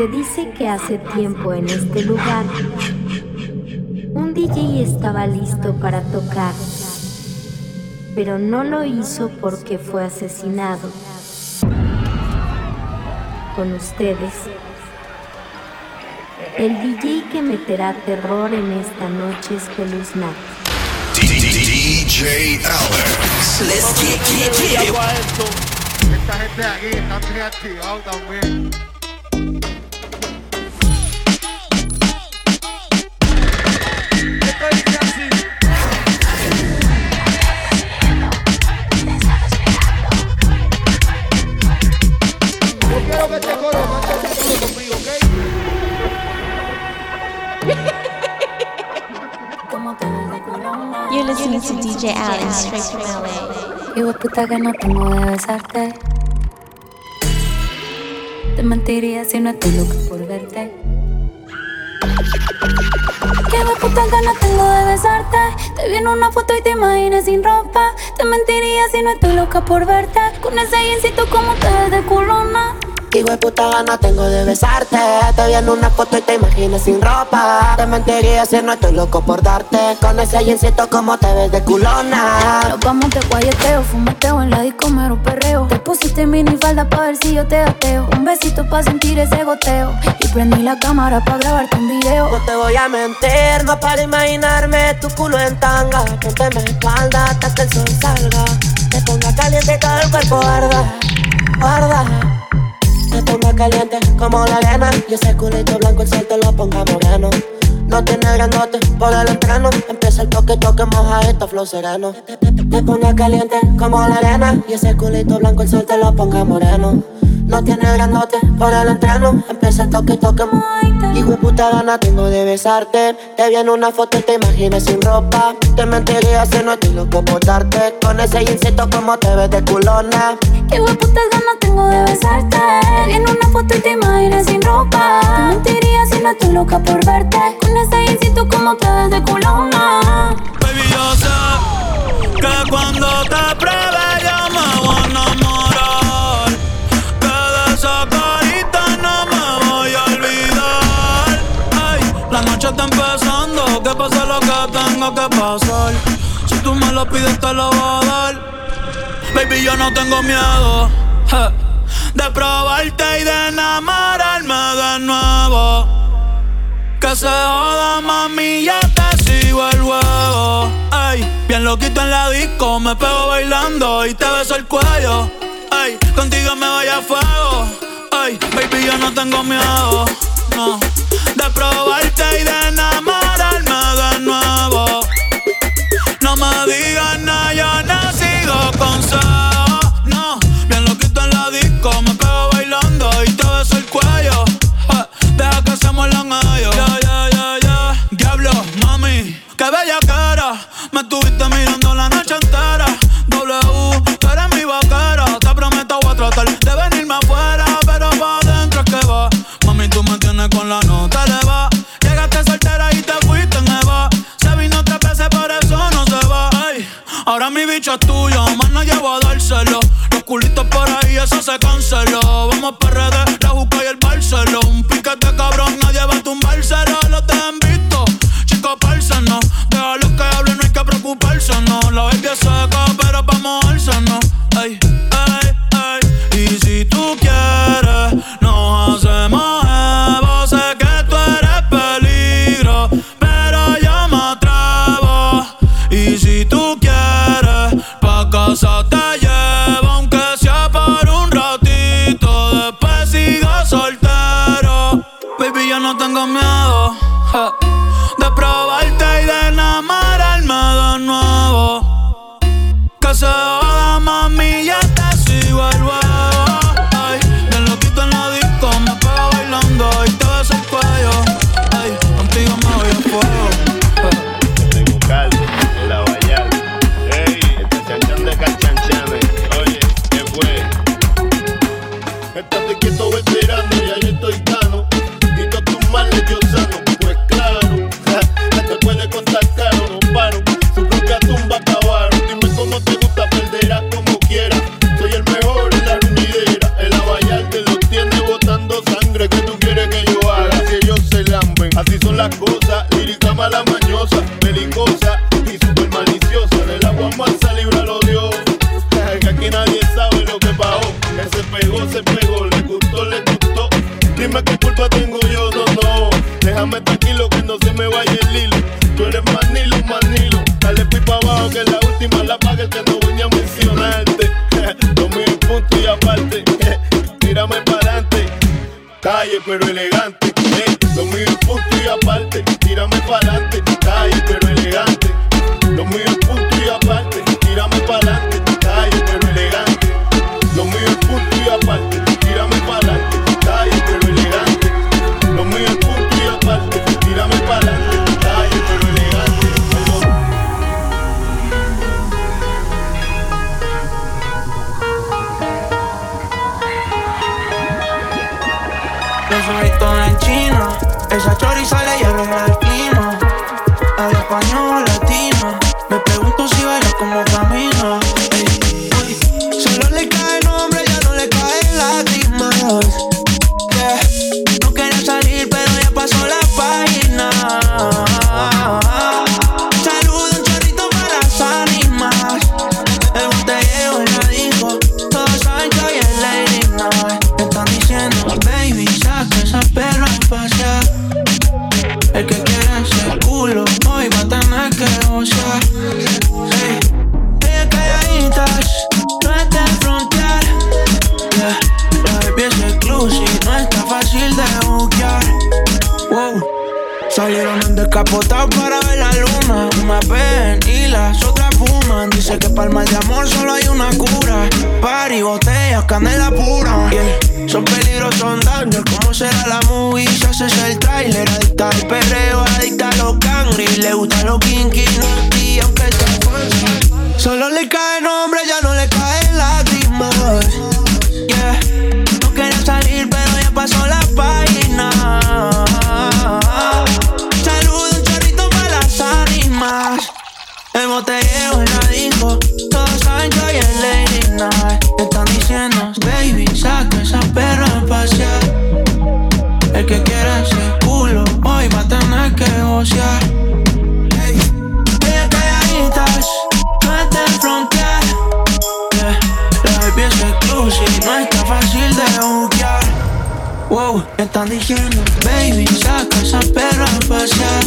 Se dice que hace tiempo en este lugar un DJ estaba listo para tocar, pero no lo hizo porque fue asesinado. Con ustedes, el DJ que meterá terror en esta noche espeluznante. DJ Alex. Let's get, get, get. Esta gente aquí está reactivado también. You're listening to DJ Allen, straight from LA. Hijo puta que no tengo de besarte. Te mentiría si no estoy loca por verte. Qué puta que no tengo de besarte. Te vi en una foto y te imaginas sin ropa. Te mentiría si no estoy loca por verte. Con ese jeansito como te ves de culona. Hijo de puta gana tengo de besarte. Te vi en una foto y te imaginas sin ropa. Te mentiría si no estoy loco por darte. Con ese jeansito como te ves de culona. Nos vamos de guayeteo, fumeteo En la disco mero perreo. Te pusiste mini falda pa' ver si yo te ateo. Un besito pa' sentir ese goteo. Y prendí la cámara pa' grabarte un video. No te voy a mentir, no para imaginarme Tu culo en tanga. Ponte mi espalda hasta que el sol salga. Te ponga caliente todo el cuerpo arda Arda te ponga caliente como la arena. Y ese culito blanco el sol te lo ponga moreno. No tiene grandote por el entreno Empieza el toque, toque, moja esto, flow sereno. Te ponga caliente como la arena. Y ese culito blanco el sol te lo ponga moreno. No tiene grandote por el entreno. Empieza el toque, toque. Hijo puta gana tengo de besarte. Te vi en una foto y te imaginas sin ropa. Te mentiría si no estoy loco por darte. Con ese insecto como te ves de culona. Hijo puta gana tengo de besarte. Te vi en una foto y te imaginas sin ropa. Te mentiría si no estoy loca por verte. Con ese insecto como te ves de culona. Está empezando. Que pase lo que tenga que pasar. Si tú me lo pides, te lo voy a dar. Baby, yo no tengo miedo de probarte y de enamorarme de nuevo. Que se joda, mami, ya te sigo el huevo. Ay, bien loquito en la disco, me pego bailando y te beso el cuello. Ay, contigo me vaya a fuego. Ay, baby, yo no tengo miedo, no de probarte no. Deja los que hablen, no hay que preocuparse, no. La baby seca, pero pa' mojarse, no. Ey, ey, ey. Y si tú quieres, nos hacemos no voy a mencionarte. Dos mil puntos y aparte, tírame para adelante. Calle pero elegante, dos mil puntos y aparte, tírame para adelante. Calle pero elegante, dos mil puntos. Esa chori sale y el Son peligros, son daños. ¿Cómo será la movie? Si haces el trailer, adicta al perreo, adicta a los cangri. Le gusta los kinky, no aunque sea fancy. Solo le cae nombre, ya no wow, me están diciendo, baby, saca esa perra a pasear.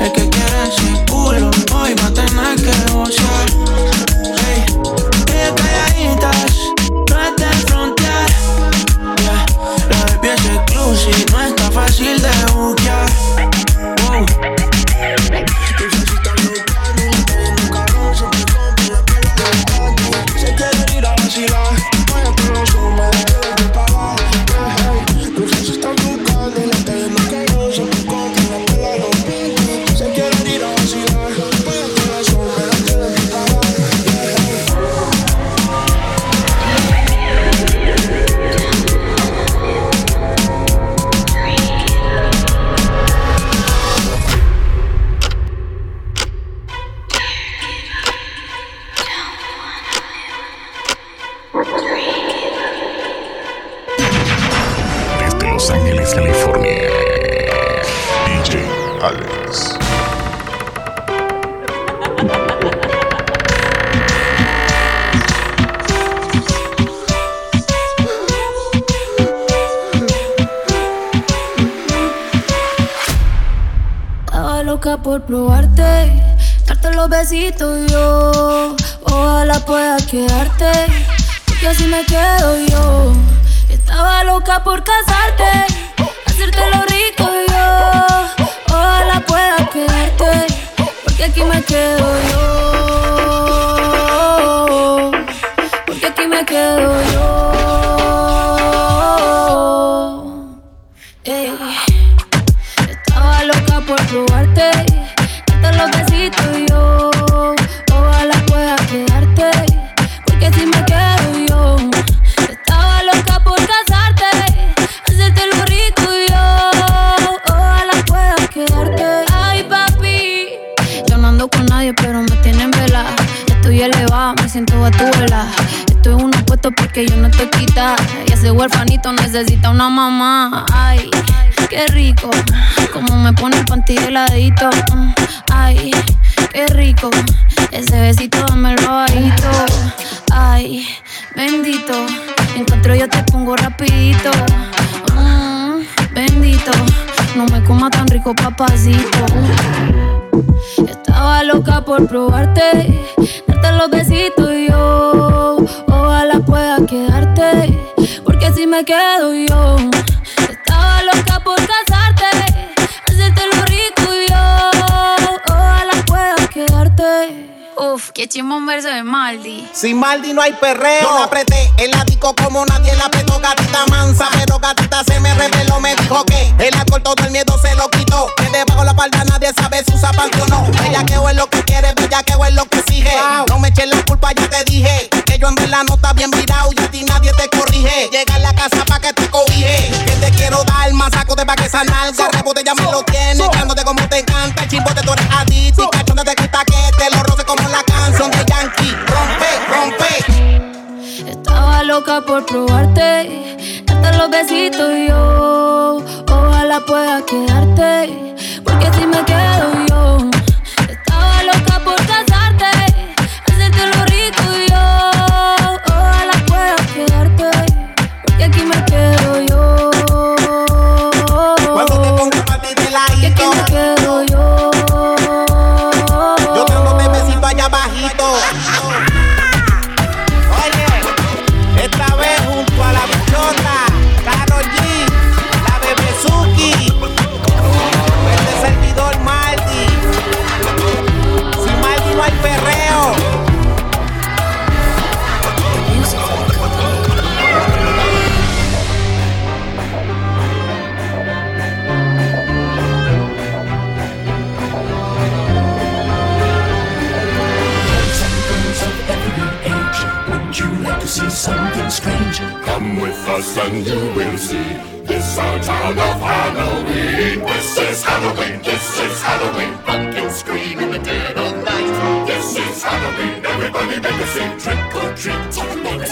El que quiere ese culo, hoy va a tener que gozar. Hey, que calladitas, no es de frontear. Yeah, la bebé es exclusiva, no está fácil de buscar. Wow. tú Ese besito dame el bajito. Ay, bendito. Me encuentro yo te pongo rapidito. Mm, bendito. No me coma tan rico, papacito. Estaba loca por probarte, darte los besitos y yo. Ojalá pueda quedarte, porque si me quedo yo. Estaba loca por casarte, hacerte lo rico. Uf, qué chimón verso de Maldi. Sin Maldi no hay perreo. Yo la apreté el ático como nadie la apretó. Gatita mansa, pero gatita se me reveló. Me dijo que el alcohol todo el miedo se lo quitó. Que debajo la palda nadie sabe si usa o no. Ella que es lo que quiere, bella que es lo que exige. No me eches la culpa, ya te dije. Que yo en verdad no está bien virado y a ti nadie te corrige. Llega a la casa pa' que te cobije. Que te quiero dar más saco de pa' que esa nalga. Rebote ya me lo por probarte, darte los besitos y yo. Ojalá pueda quedarte, us and you will see. This our town of Halloween. This is Halloween. This is Halloween. Pumpkins scream in the dead of night. This is Halloween. Everybody make a scene. Trick or treat.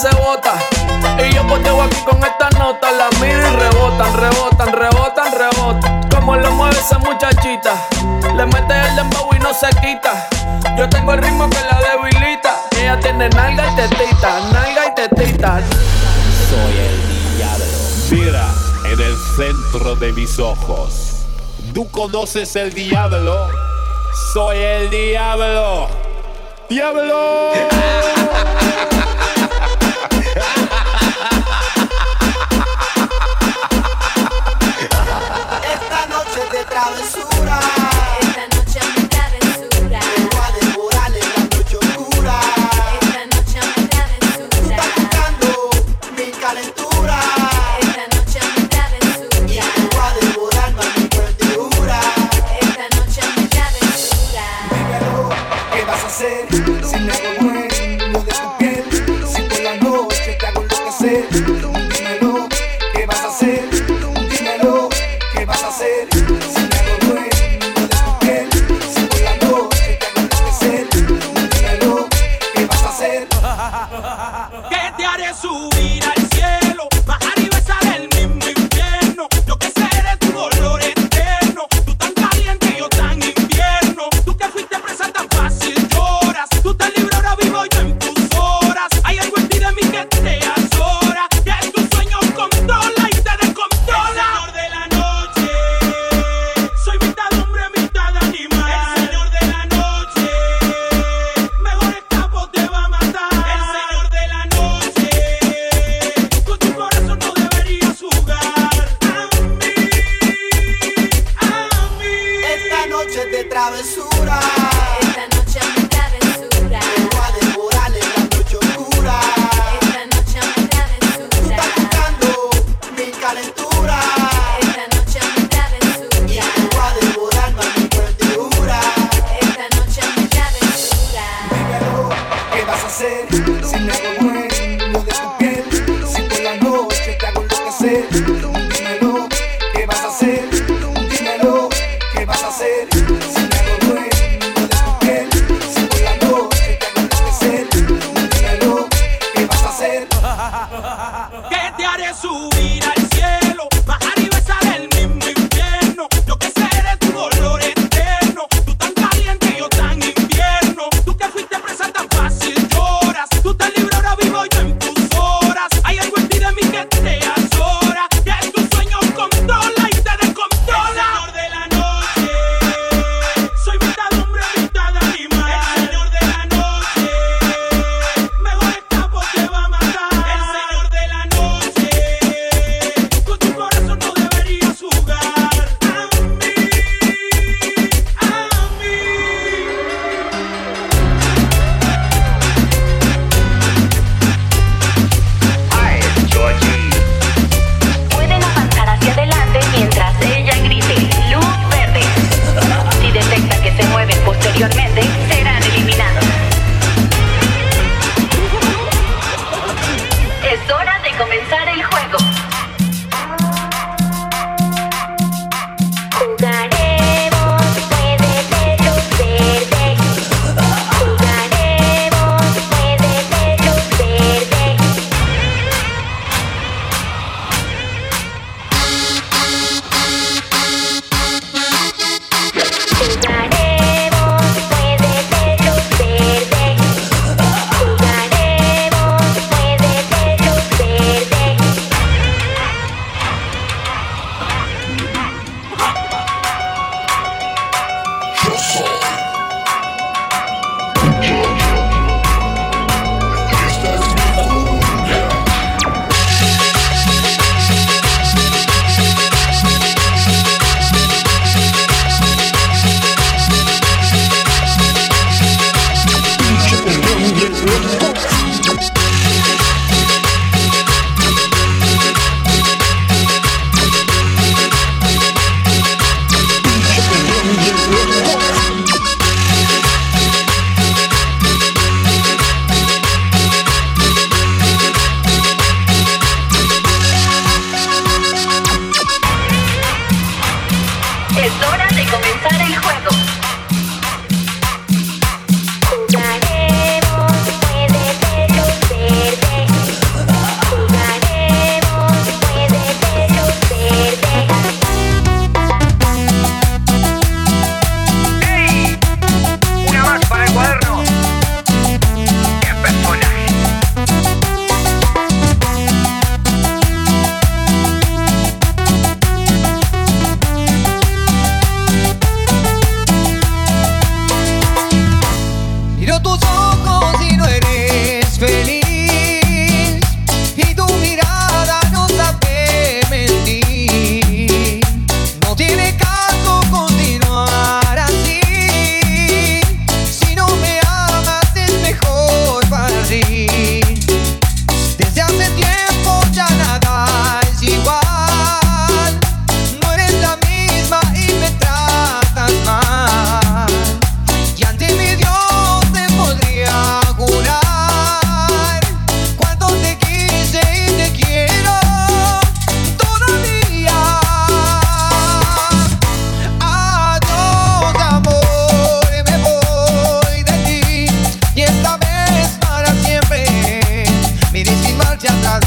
se bota. Y yo poteo aquí con esta nota. La miro y rebotan, rebotan, rebotan, rebotan. Como lo mueve esa muchachita. Le mete el dembow y no se quita. Yo tengo el ritmo que la debilita. Ella tiene nalga y tetita, nalga y tetita. Soy el diablo. Mira en el centro de mis ojos. ¿Tú conoces el diablo? Soy el diablo. ¡Diablo! calentura.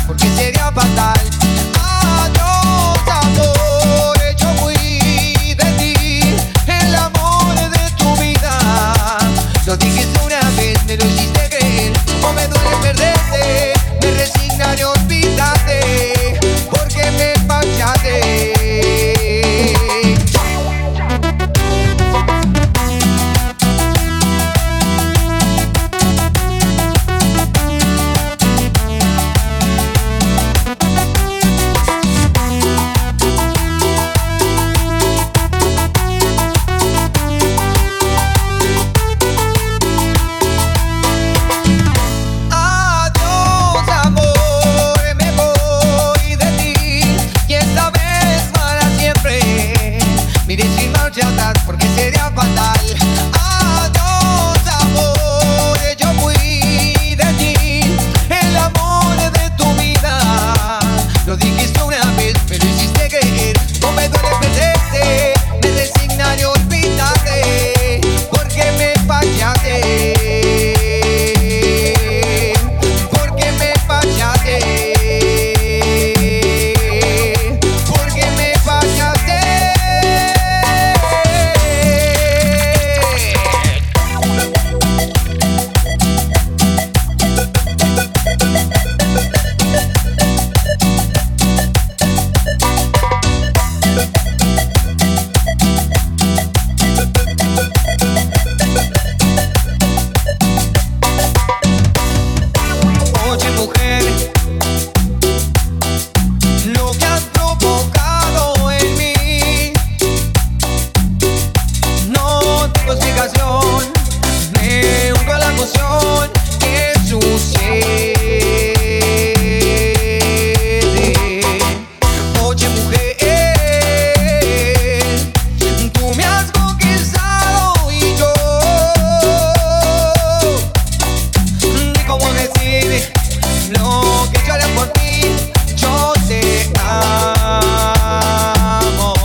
porque